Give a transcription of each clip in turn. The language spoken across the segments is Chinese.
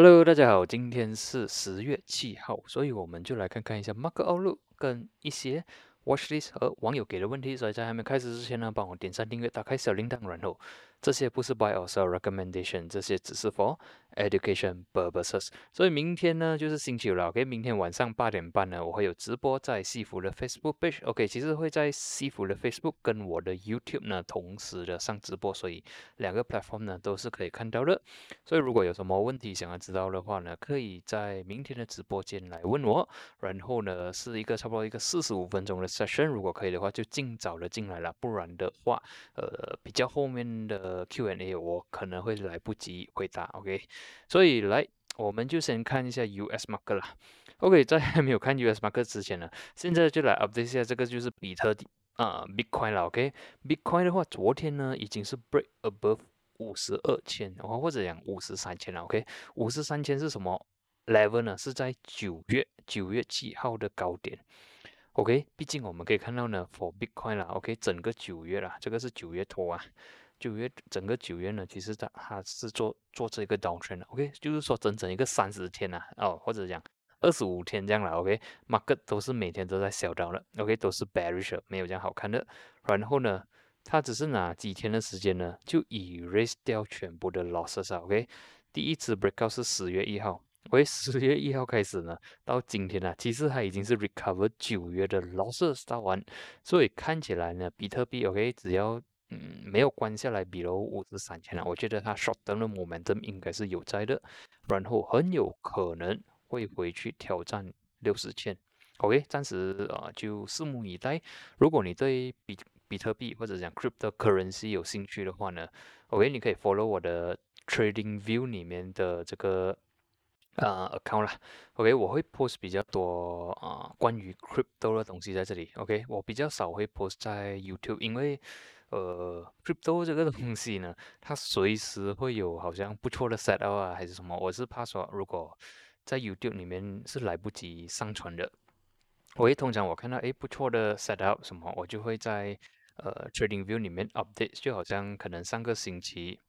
Hello，大家好，今天是十月七号，所以我们就来看看一下 Mark Outlook 跟一些 Watchlist 和网友给的问题。所以在还没开始之前呢，帮我点赞、订阅、打开小铃铛，然后这些不是 Buy or Sell Recommendation，这些只是 For Education purposes。所以明天呢就是星期五了，OK，明天晚上八点半呢我会有直播在西服的 Facebook page，OK，其实会在西服的 Facebook 跟我的 YouTube 呢同时的上直播，所以两个 platform 呢都是可以看到的。所以如果有什么问题想要知道的话呢，可以在明天的直播间来问我。然后呢是一个差不多一个四十五分钟的 session，如果可以的话就尽早的进来了，不然的话，呃，比较后面的呃 Q&A 我可能会来不及回答，OK。所以来，我们就先看一下 US market 啦。OK，在还没有看 US market 之前呢，现在就来 update 一下这个就是比特币啊，Bitcoin 了。OK，Bitcoin 的话，昨天呢已经是 break above 五十二千，或或者讲五十三千了。OK，五十三千是什么 level 呢？是在九月九月七号的高点。OK，毕竟我们可以看到呢，for Bitcoin 啦，OK，整个九月啦，这个是九月头啊。九月整个九月呢，其实它它是做做这个 downtrend 的，OK，就是说整整一个三十天呐，哦，或者讲二十五天这样了，OK，market 都是每天都在小涨的，OK，都是 bearish，没有这样好看的。然后呢，它只是拿几天的时间呢，就 erase 掉全部的 losses 啊，OK，第一次 breakout 是十月一号，OK，十月一号开始呢，到今天呢，其实它已经是 recover 九月的 losses 到完，所以看起来呢，比特币 OK，只要嗯，没有关下来，比如五十三千了，我觉得它 short 的 momentum 应该是有在的，然后很有可能会回去挑战六十千。OK，暂时啊就拭目以待。如果你对比比特币或者讲 cryptocurrency 有兴趣的话呢，OK，你可以 follow 我的 Trading View 里面的这个啊 account 啦。OK，我会 post 比较多啊关于 crypto 的东西在这里。OK，我比较少会 post 在 YouTube，因为呃，crypto 这个东西呢，它随时会有好像不错的 set up 啊，还是什么？我是怕说，如果在 YouTube 里面是来不及上传的，我会通常我看到诶不错的 set up 什么，我就会在呃 Trading View 里面 update，就好像可能上个星期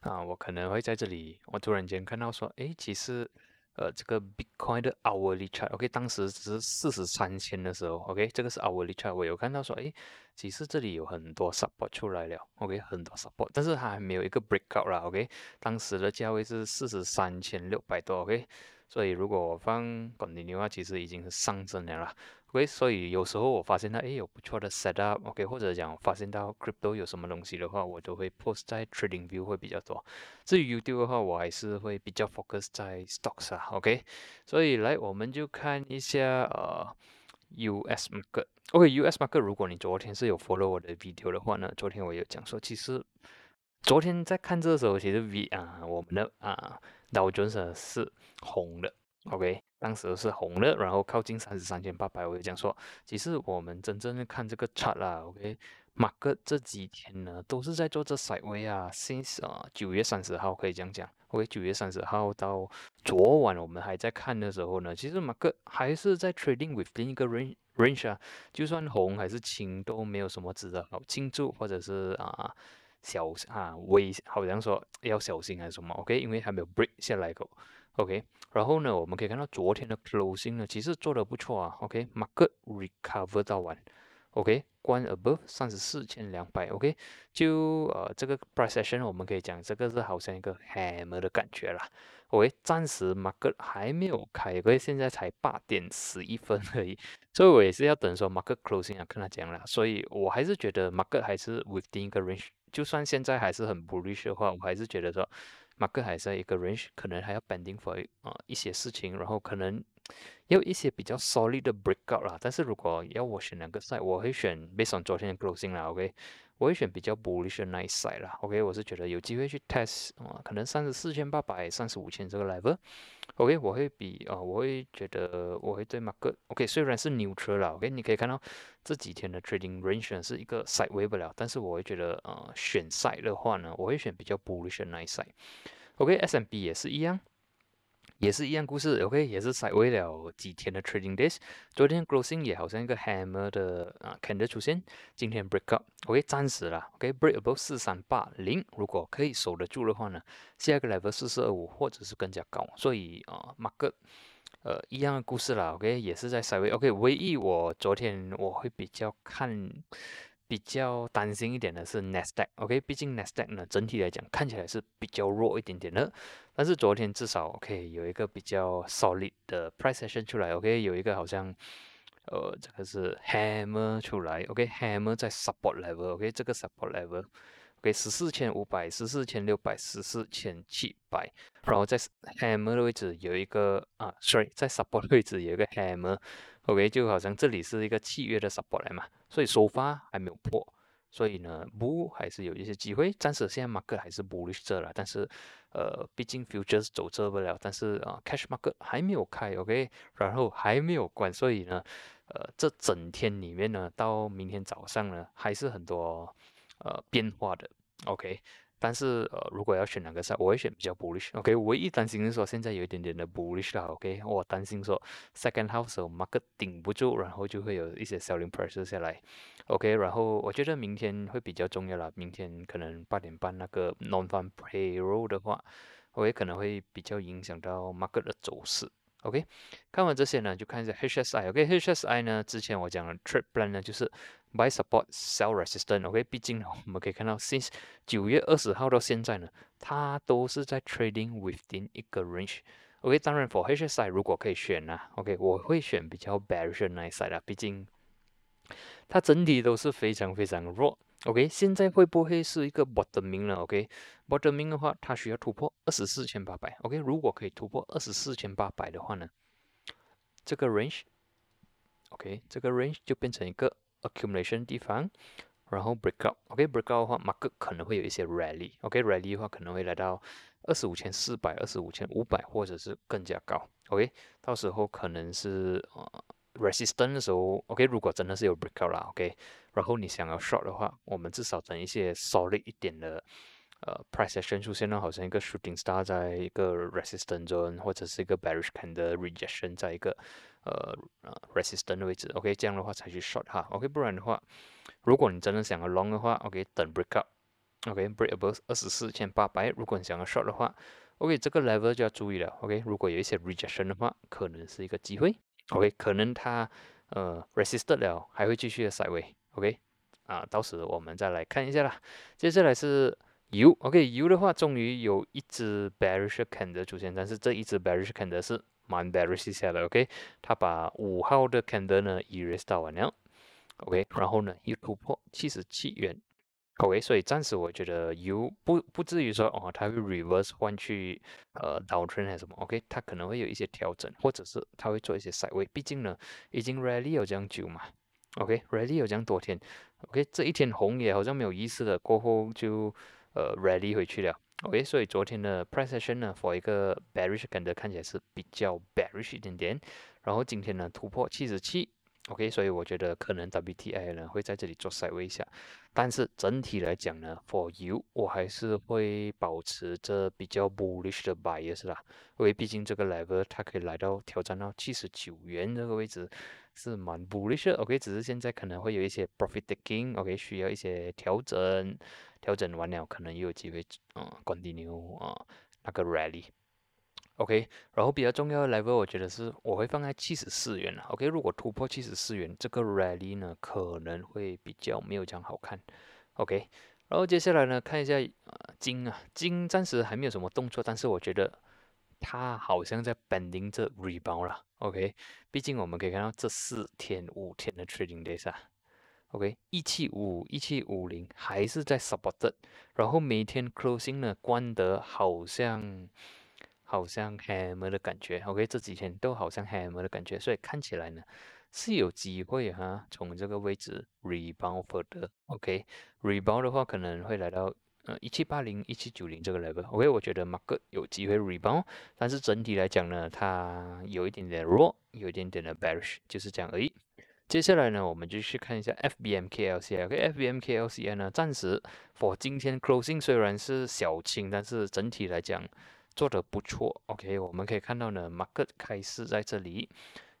啊，我可能会在这里，我突然间看到说，诶，其实。呃，这个 Bitcoin 的 hourly chart，OK，当时只是四十三千的时候，OK，这个是 hourly chart，我有看到说，哎，其实这里有很多 support 出来了，OK，很多 support，但是它还没有一个 breakout 啦，OK，当时的价位是四十三千六百多，OK。所以如果我放管理的话，其实已经是上升了啦。OK，所以有时候我发现到，哎，有不错的 setup，OK，或者讲发现到 crypto 有什么东西的话，我都会 post 在 Trading View 会比较多。至于 YouTube 的话，我还是会比较 focus 在 stocks 啊，OK。所以来，我们就看一下呃 US market。OK，US market，如果你昨天是有 follow 我的 video 的话呢，昨天我有讲说，其实昨天在看这个时候，其实 V 啊，我们的啊。道琼斯是红的，OK，当时是红的，然后靠近三十三千八百，我就讲说，其实我们真正的看这个 chart 啦，OK，马克这几天呢都是在做这 side way 啊，since 啊九月三十号可以讲讲，OK，九月三十号到昨晚我们还在看的时候呢，其实马克还是在 trading with 另一个 range range 啊，就算红还是青都没有什么值得好庆祝或者是啊。小啊，危好像说要小心还是什么？OK，因为还没有 break 下来过。OK，然后呢，我们可以看到昨天的 closing 呢，其实做的不错啊。OK，market recover 到完。OK，关 above 三十四千两百。OK，就呃这个 price session 我们可以讲这个是好像一个 hammer 的感觉啦。OK，暂时 market 还没有开，因为现在才八点十一分而已，所以我也是要等说 market closing 啊，看他讲了。所以我还是觉得 market 还是 within 一个 range。就算现在还是很 bullish 的话，我还是觉得说，马克还是一个 range，可能还要 bending for 啊一些事情，然后可能有一些比较 solid 的 break out 啦。但是如果要我选两个 side，我会选 based on 昨天的 closing 啦，OK。我会选比较 bullish 的那一 side 啦，OK，我是觉得有机会去 test 啊，可能三十四千八百、三十五千这个 level，OK，我会比啊，我会觉得我会对 market，OK，虽然是 neutral 啦，OK，你可以看到这几天的 trading range 是一个 side way 不了，但是我会觉得呃，选 side 的话呢，我会选比较 bullish 的那一 side，OK，S M B 也是一样。也是一样故事，OK，也是塞为了几天的 trading days。昨天 closing 也好像一个 hammer 的啊看得出现，今天 break up，OK，暂时啦，OK，break above 四三八零，如果可以守得住的话呢，下一个 level 四四二五或者是更加高，所以啊，market 呃一样的故事啦，OK，也是在塞位，OK，唯一我昨天我会比较看。比较担心一点的是 Nasdaq，OK，毕竟 Nasdaq 呢整体来讲看起来是比较弱一点点的，但是昨天至少 OK 有一个比较 solid 的 price action 出来，OK，有一个好像呃这个是 hammer 出来，OK，hammer 在 support level，OK，这个 support level OK，十四千五百、十四千六百、十四千七百，然后在 hammer 的位置有一个啊，sorry，在 support 位置有一个 hammer。OK，就好像这里是一个契约的 support 来嘛，所以首发还没有破，所以呢，bull 还是有一些机会。暂时现在 market 还是 bullish 这了，但是呃，毕竟 futures 走这不了，但是啊，cash market 还没有开，OK，然后还没有关，所以呢，呃，这整天里面呢，到明天早上呢，还是很多呃变化的，OK。但是呃，如果要选两个赛，我会选比较 bullish。OK，唯一担心是说现在有一点点的 bullish 了。OK，我担心说 second half 时候 market 顶不住，然后就会有一些 selling pressure 下来。OK，然后我觉得明天会比较重要了。明天可能八点半那个 non-farm payroll 的话，我也可能会比较影响到 market 的走势。OK，看完这些呢，就看一下 HSI。OK，HSI 呢，之前我讲的 trade plan 呢，就是 buy support sell resistance。OK，毕竟我们可以看到，since 九月二十号到现在呢，它都是在 trading within 一个 range。OK，当然 for HSI 如果可以选呢，OK，我会选比较 bearish 那一 side 啊，毕竟它整体都是非常非常弱。OK，现在会不会是一个 bottoming 了？OK，bottoming 的话，它需要突破二十四千八百。OK，如果可以突破二十四千八百的话呢，这个 range，OK，这个 range 就变成一个 accumulation 地方，然后 breakout，OK，breakout 的话，market 可能会有一些 rally。OK，rally 的话可能会来到二十五千四百、二十五千五百，或者是更加高。OK，到时候可能是呃。resistance 的时候，OK，如果真的是有 breakout 啦，OK，然后你想要 short 的话，我们至少等一些 solid 一点的呃 price action 出现呢，好像一个 shooting star 在一个 resistance zone，或者是一个 bearish candle rejection 在一个呃呃 resistance 的位置，OK，这样的话才去 short 哈，OK，不然的话，如果你真的想要 long 的话，OK，等 breakout，OK，break above 二十四千八百，如果你想要 short 的话，OK，这个 level 就要注意了，OK，如果有一些 rejection 的话，可能是一个机会。OK，可能它呃 resisted 了，还会继续的 side way。OK，啊，到时我们再来看一下啦。接下来是油，OK，油的话终于有一只 bearish candle 出现，但是这一只 bearish candle 是蛮 bearish 下的。OK，它把五号的 candle 呢 erase 到完了。OK，然后呢又突破七十七元。OK，所以暂时我觉得油不不至于说哦，它会 reverse 换去呃 downtrend 还是什么？OK，它可能会有一些调整，或者是它会做一些 side 位。毕竟呢，已经 rally 有这样久嘛。OK，rally 有这样多天。OK，这一天红也好像没有意思了，过后就呃 rally 回去了。OK，所以昨天的 price action 呢，for 一个 bearish 感觉看起来是比较 bearish 一点点。然后今天呢突破七十七。OK，所以我觉得可能 WTI 呢会在这里做 side 一下，但是整体来讲呢，For you，我还是会保持着比较 bullish 的 bias 啦，因为毕竟这个 level 它可以来到挑战到七十九元这个位置是蛮 bullish 的。OK，只是现在可能会有一些 profit taking，OK，需要一些调整，调整完了可能又有机会嗯 continue 啊那个 rally。OK，然后比较重要的 level，我觉得是我会放在七十四元了。OK，如果突破七十四元，这个 rally 呢可能会比较没有这样好看。OK，然后接下来呢，看一下呃金啊，金暂时还没有什么动作，但是我觉得它好像在 bending 这 rebound 了。OK，毕竟我们可以看到这四天五天的 trading days 啊。OK，一七五一七五零还是在 support，然后每天 closing 呢关得好像。好像 hammer 的感觉，OK，这几天都好像 hammer 的感觉，所以看起来呢是有机会哈，从这个位置 rebound 的，OK，rebound 的话可能会来到呃一七八零、一七九零这个 level，OK，我觉得 market 有机会 rebound，但是整体来讲呢，它有一点点弱，有一点点的 bearish，就是这样而已。接下来呢，我们就去看一下 FBMKLCI，OK，FBMKLCI 呢暂时 for 今天 closing 虽然是小清，但是整体来讲。做得不错，OK，我们可以看到呢，market 开始在这里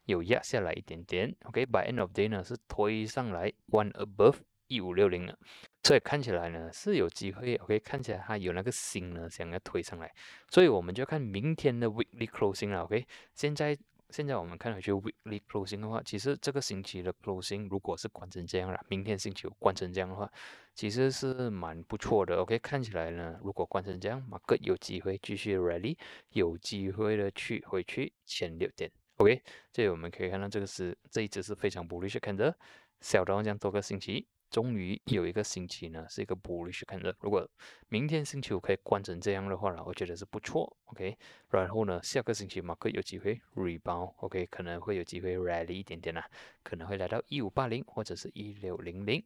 有压下来一点点，OK，by end of day 呢是推上来 one above 一五六零了，所以看起来呢是有机会，OK，看起来它有那个心呢想要推上来，所以我们就看明天的 weekly closing 了，OK，现在。现在我们看回去 weekly closing 的话，其实这个星期的 closing 如果是关成这样了，明天星期五关成这样的话，其实是蛮不错的。OK，看起来呢，如果关成这样，马克有机会继续 rally，有机会的去回去前六点。OK，这里我们可以看到这个是这一只是非常 bullish 看着，小到这样多个星期。终于有一个星期呢，是一个 bullish 看的。如果明天星期五可以关成这样的话呢，我觉得是不错。OK，然后呢，下个星期马克有机会 rebound。OK，可能会有机会 rally 一点点啦，可能会来到一五八零或者是一六零零。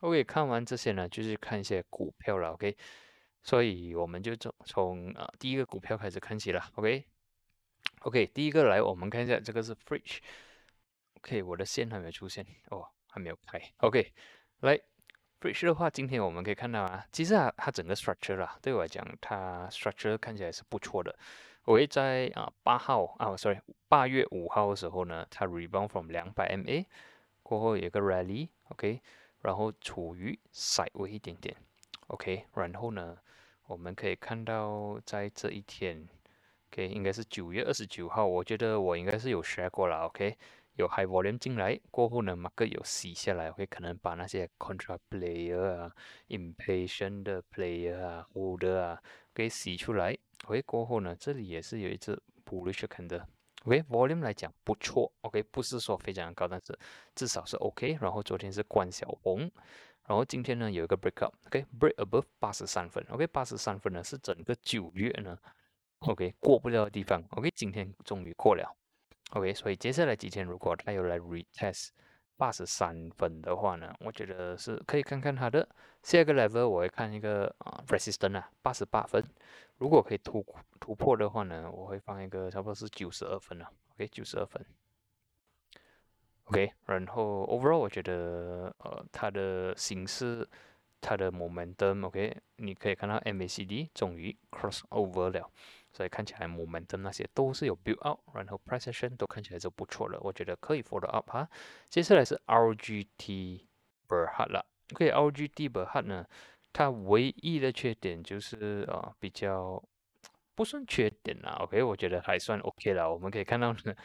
OK，看完这些呢，就是看一些股票了。OK，所以我们就从从啊第一个股票开始看起了。OK，OK，第一个来我们看一下，这个是 Fridge。OK，我的线还没有出现哦，还没有开。OK。来，bridge 的话，今天我们可以看到啊，其实啊，它整个 structure 啦，对我来讲，它 structure 看起来是不错的。我会在啊八号啊，sorry，八月五号的时候呢，它 rebound from 两百 MA 过后有个 rally，OK，然后处于 side 位一点点，OK，然后呢，我们可以看到在这一天，OK，应该是九月二十九号，我觉得我应该是有 share 过了，OK。有 high volume 进来过后呢马克有洗下来，会可能把那些 contra player 啊、impatient 的 player 啊、holder 啊给洗出来。OK 过后呢，这里也是有一只 bullish 看的。OK，volume 来讲不错。OK，不是说非常高，但是至少是 OK。然后昨天是关小红，然后今天呢有一个 break up。OK，break above 八十三分。OK，八十三分呢是整个九月呢 OK 过不了的地方。OK，今天终于过了。OK，所以接下来几天如果他又来 retest 八十三分的话呢，我觉得是可以看看他的下一个 level，我会看一个啊 resistance 啊八十八分，如果可以突突破的话呢，我会放一个差不多是九十二分啊。OK，九十二分。OK，然后 overall 我觉得呃它的形式，它的 momentum，OK，你可以看到 MACD 终于 cross over 了。所以看起来 momentum 那些都是有 build up，然后 price action 都看起来就不错了，我觉得可以 follow up 哈。接下来是 RGT Berhad 了，OK，RGT Berhad 呢，它唯一的缺点就是啊比较不算缺点啦，OK，我觉得还算 OK 了。我们可以看到呢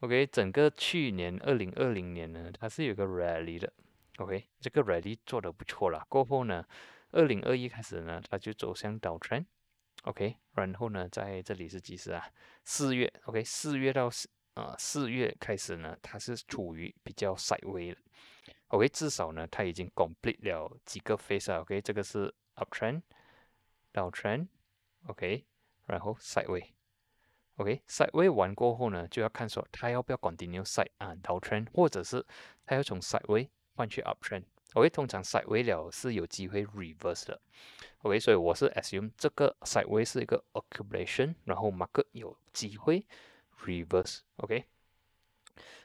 ，OK，整个去年二零二零年呢，它是有个 rally 的，OK，这个 Ready 做的不错了。过后呢，二零二一开始呢，它就走向倒 trend。OK，然后呢，在这里是几时啊？四月，OK，四月到四啊，四月开始呢，它是处于比较 side way 了。OK，至少呢，它已经 complete 了几个 phase 啊。OK，这个是 up trend，down trend，OK，然后 side way，OK，side way 完过后呢，就要看说它要不要 continue side 啊 down trend，或者是它要从 side way 换去 up trend。OK，通常 side way 了是有机会 reverse 的。OK，所以我是 assume 这个 sideways 是一个 accumulation，然后 market 有机会 reverse。OK。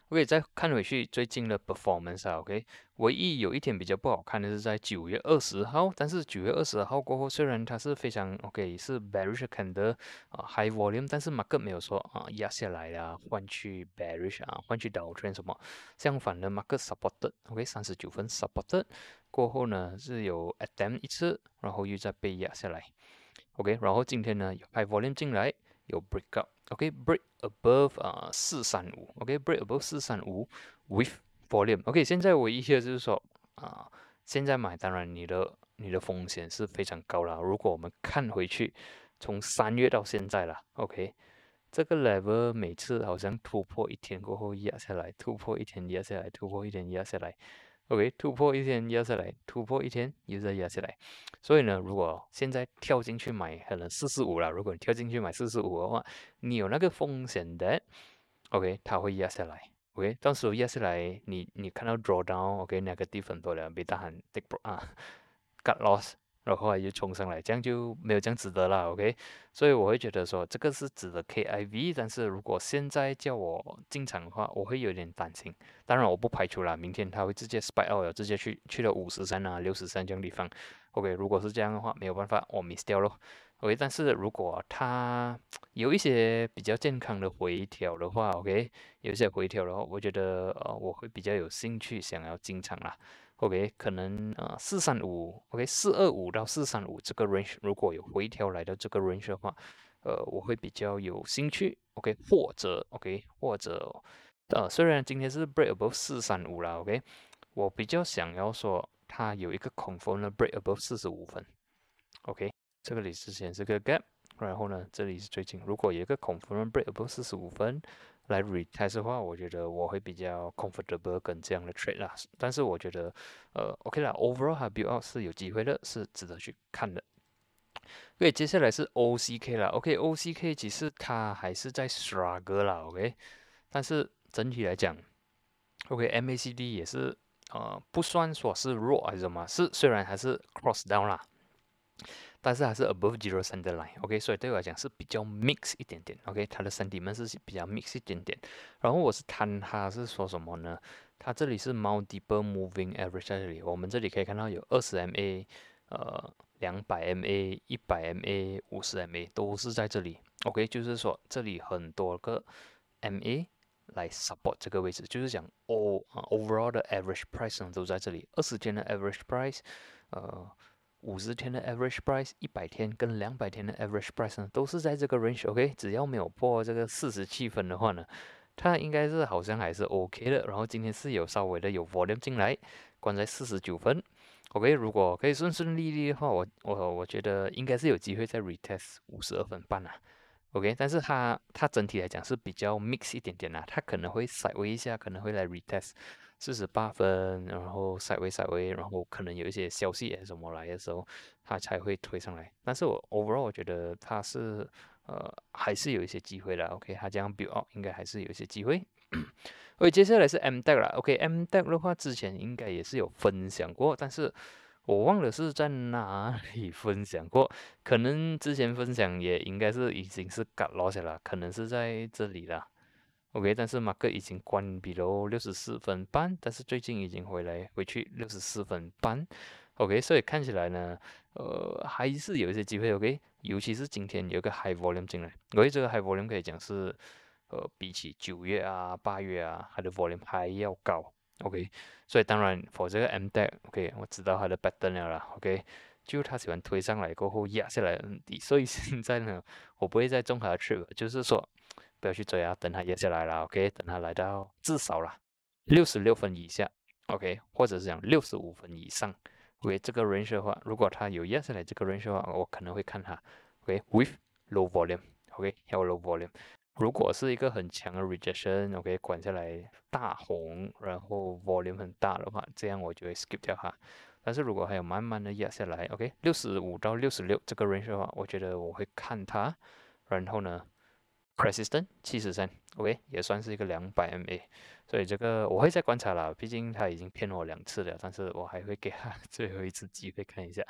OK，再看回去最近的 performance 啊，OK，唯一有一天比较不好看的是在九月二十号，但是九月二十号过后，虽然它是非常 OK，是 bearish 看的啊 high volume，但是马克没有说啊压下来啦，换去 bearish 啊，换去 dow trend 什么，相反的马克 supported，OK，三十九分 supported 过后呢是有 attempt 一次，然后又再被压下来，OK，然后今天呢有 high volume 进来。有 break up OK, break above 啊四三五，OK，break above 四三五 with volume，OK，现在唯一的就是说啊，现在买当然你的你的风险是非常高了。如果我们看回去，从三月到现在了，OK，这个 level 每次好像突破一天过后压下来，突破一天压下来，突破一天压下来。OK，突破一天压下来，突破一天又再压下来。所以呢，如果现在跳进去买，可能四十五了。如果你跳进去买四十五的话，你有那个风险的。OK，它会压下来。OK，到时候压下来，你你看到 drawdown，OK，那个地方多了，别大喊 take pro 啊，cut loss。然后后来又冲上来，这样就没有这样子的啦，OK？所以我会觉得说这个是指的 KIV，但是如果现在叫我进场的话，我会有点担心。当然我不排除啦，明天他会直接 spike out，直接去去了五十三啊、六十三这样地方。OK？如果是这样的话，没有办法，我 miss 掉咯。OK，但是如果它有一些比较健康的回调的话，OK，有一些回调的话，我觉得呃我会比较有兴趣想要进场啦。OK，可能呃四三五，OK，四二五到四三五这个 range 如果有回调来到这个 range 的话，呃我会比较有兴趣。OK，或者 OK，或者呃虽然今天是 break above 四三五啦，OK，我比较想要说它有一个 confirm break above 四十五分，OK。这个里之前是个 gap，然后呢，这里是最近，如果有一个 confirm break above 四十五分来 retest 的话，我觉得我会比较 comfortable 跟这样的 trade 啦。但是我觉得，呃，OK 啦，overall 还 build out 是有机会的，是值得去看的。OK，接下来是 OCK 啦，OK，OCK 其实它还是在 struggle 啦，OK，但是整体来讲，OK，MACD 也是呃不算说是弱还是什么，是虽然还是 cross down 啦。但是还是 above zero center line，OK，所以对我来讲是比较 mix 一点点，OK，它的 sentiment 是比较 mix 一点点。然后我是看它是说什么呢？它这里是 multiple moving average 在这里，我们这里可以看到有二十 MA，呃，两百 MA，一百 MA，五十 MA 都是在这里，OK，就是说这里很多个 MA 来 support 这个位置，就是讲 all overall 的 average price 呢都在这里，二十天的 average price，呃。五十天的 average price，一百天跟两百天的 average price 呢，都是在这个 range，OK，只要没有破这个四十七分的话呢，它应该是好像还是 OK 的。然后今天是有稍微的有 volume 进来，关在四十九分，OK，如果可以顺顺利利的话，我我我觉得应该是有机会再 retest 五十二分半啊，OK，但是它它整体来讲是比较 mix 一点点啦，它可能会稍微一下，可能会来 retest。四十八分，然后赛位赛位，然后可能有一些消息还是什么来的时候，它才会推上来。但是我 overall 我觉得它是呃还是有一些机会的。OK，它这样 build up 应该还是有一些机会。OK，接下来是 M deck 了。OK，M deck 的话之前应该也是有分享过，但是我忘了是在哪里 分享过。可能之前分享也应该是已经是 got lost 了，可能是在这里了。OK，但是马克已经关闭了六十四分半，但是最近已经回来回去六十四分半。OK，所以看起来呢，呃，还是有一些机会。OK，尤其是今天有个 High Volume 进来，OK，这个 High Volume 可以讲是，呃，比起九月啊、八月啊，它的 Volume 还要高。OK，所以当然，for 这个 M D，OK，我知道它的 pattern 了啦。OK，就它喜欢推上来过后压下来很低，所以现在呢，我不会再中它去，就是说。不要去追啊，等它压下来了，OK，等它来到至少啦六十六分以下，OK，或者是讲六十五分以上，OK，这个 range 的话，如果它有压下来这个 range 的话，我可能会看它，OK，with low volume，OK，要 low volume。如果是一个很强的 rejection，OK，管下来大红，然后 volume 很大的话，这样我就会 skip 掉它。但是如果还有慢慢的压下来，OK，六十五到六十六这个 range 的话，我觉得我会看它，然后呢？Persistent 七十三，OK，也算是一个两百 MA，所以这个我会再观察了，毕竟他已经骗了我两次了，但是我还会给他 最后一次机会看一下。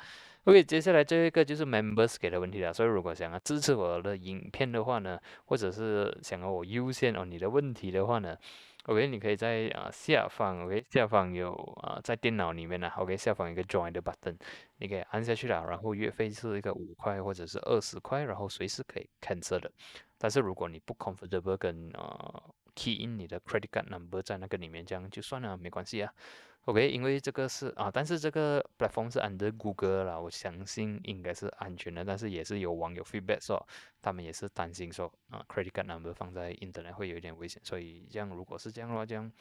OK，接下来这一个就是 Members 给的问题了，所以如果想要支持我的影片的话呢，或者是想要我优先哦你的问题的话呢，OK，你可以在啊下方，OK，下方有啊在电脑里面呢，OK，下方一个 Join 的 button，你可以按下去了，然后月费是一个五块或者是二十块，然后随时可以看车的。但是如果你不 comfortable 跟呃 key in 你的 credit card number 在那个里面，这样就算了，没关系啊。OK，因为这个是啊，但是这个 platform 是 under Google 啦，我相信应该是安全的。但是也是有网友 feedback 说，他们也是担心说啊 credit card number 放在 internet 会有一点危险，所以这样如果是这样的话，这样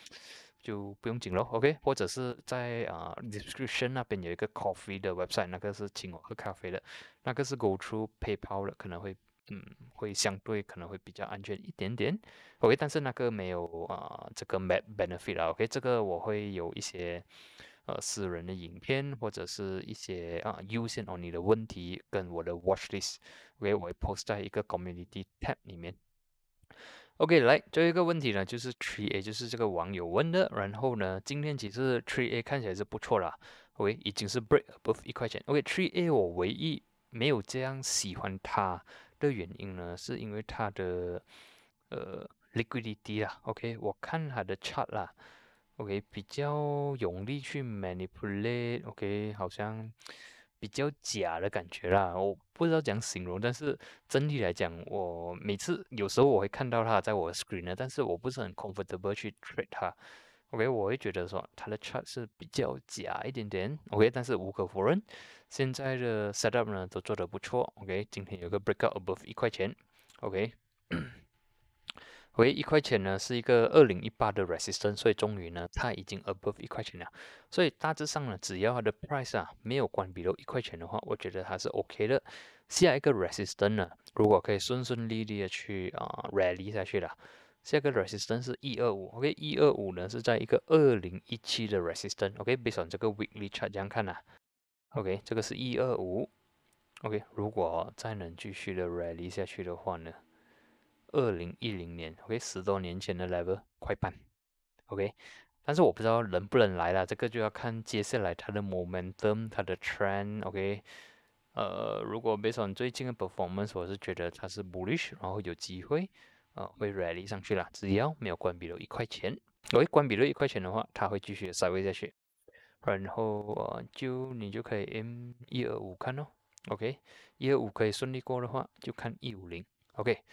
就不用紧了。OK，或者是在啊 description 那边有一个 coffee 的 website，那个是请我喝咖啡的，那个是 go through PayPal 的，可能会。嗯，会相对可能会比较安全一点点，OK，但是那个没有啊，这个 map benefit 啊，OK，这个我会有一些呃私人的影片或者是一些啊优先哦你的问题跟我的 watch list，OK，我会 post 在一个 community tab 里面。OK，来最后一个问题呢，就是 Tree A，就是这个网友问的，然后呢，今天其实 Tree A 看起来是不错啦，OK，已经是 break above 一块钱，OK，Tree A 我唯一没有这样喜欢它。的原因呢，是因为它的呃 liquidity 啦，OK，我看它的 chart 啦，OK，比较用力去 manipulate，OK，好像比较假的感觉啦，我不知道怎样形容，但是整体来讲，我每次有时候我会看到它在我的 screen 呢，但是我不是很 comfortable 去 trade 它，OK，我会觉得说它的 chart 是比较假一点点，OK，但是无可否认，现在的 setup 呢都做得不错，OK，今天有个 breakout above 一块钱，OK。为一块钱呢，是一个二零一八的 resistance，所以终于呢，它已经 above 一块钱了。所以大致上呢，只要它的 price 啊没有关闭到一块钱的话，我觉得它是 OK 的。下一个 resistance 呢，如果可以顺顺利利的去啊 rally 下去了，下个 resistance 是一二五，OK，一二五呢是在一个二零一七的 resistance，OK，based on 这个 weekly chart 这样看呐，OK，这个是一二五，OK，如果再能继续的 rally 下去的话呢？二零一零年，OK，十多年前的 level 快半，OK，但是我不知道能不能来了，这个就要看接下来它的 momentum，它的 trend，OK，呃，如果 based on 最近的 performance，我是觉得它是 bullish，然后有机会，呃，会 rally 上去了，只要没有关闭了一块钱，OK，关闭了一块钱的话，它会继续稍微下去，然后呃，就你就可以 M 一二五看哦，OK，一二五可以顺利过的话，就看一五零，OK。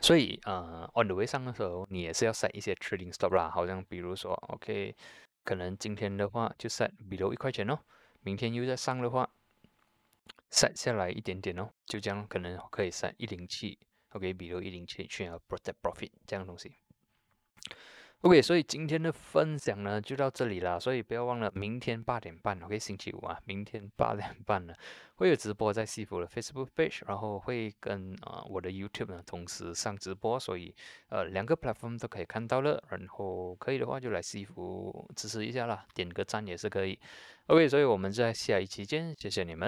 所以，呃，on the way 上的时候，你也是要 set 一些 trading stop 啦。好像比如说，OK，可能今天的话就 set 比如一块钱哦，明天又在上的话，set 下来一点点哦，就这样可能可以 set 一零七 OK，比如一零七去啊 protect profit 这样东西。OK，所以今天的分享呢就到这里啦，所以不要忘了明天八点半，OK，星期五啊，明天八点半呢会有直播在西服的 Facebook page，然后会跟啊我的 YouTube 呢同时上直播，所以呃两个 platform 都可以看到了，然后可以的话就来西服支持一下啦，点个赞也是可以。OK，所以我们在下一期见，谢谢你们。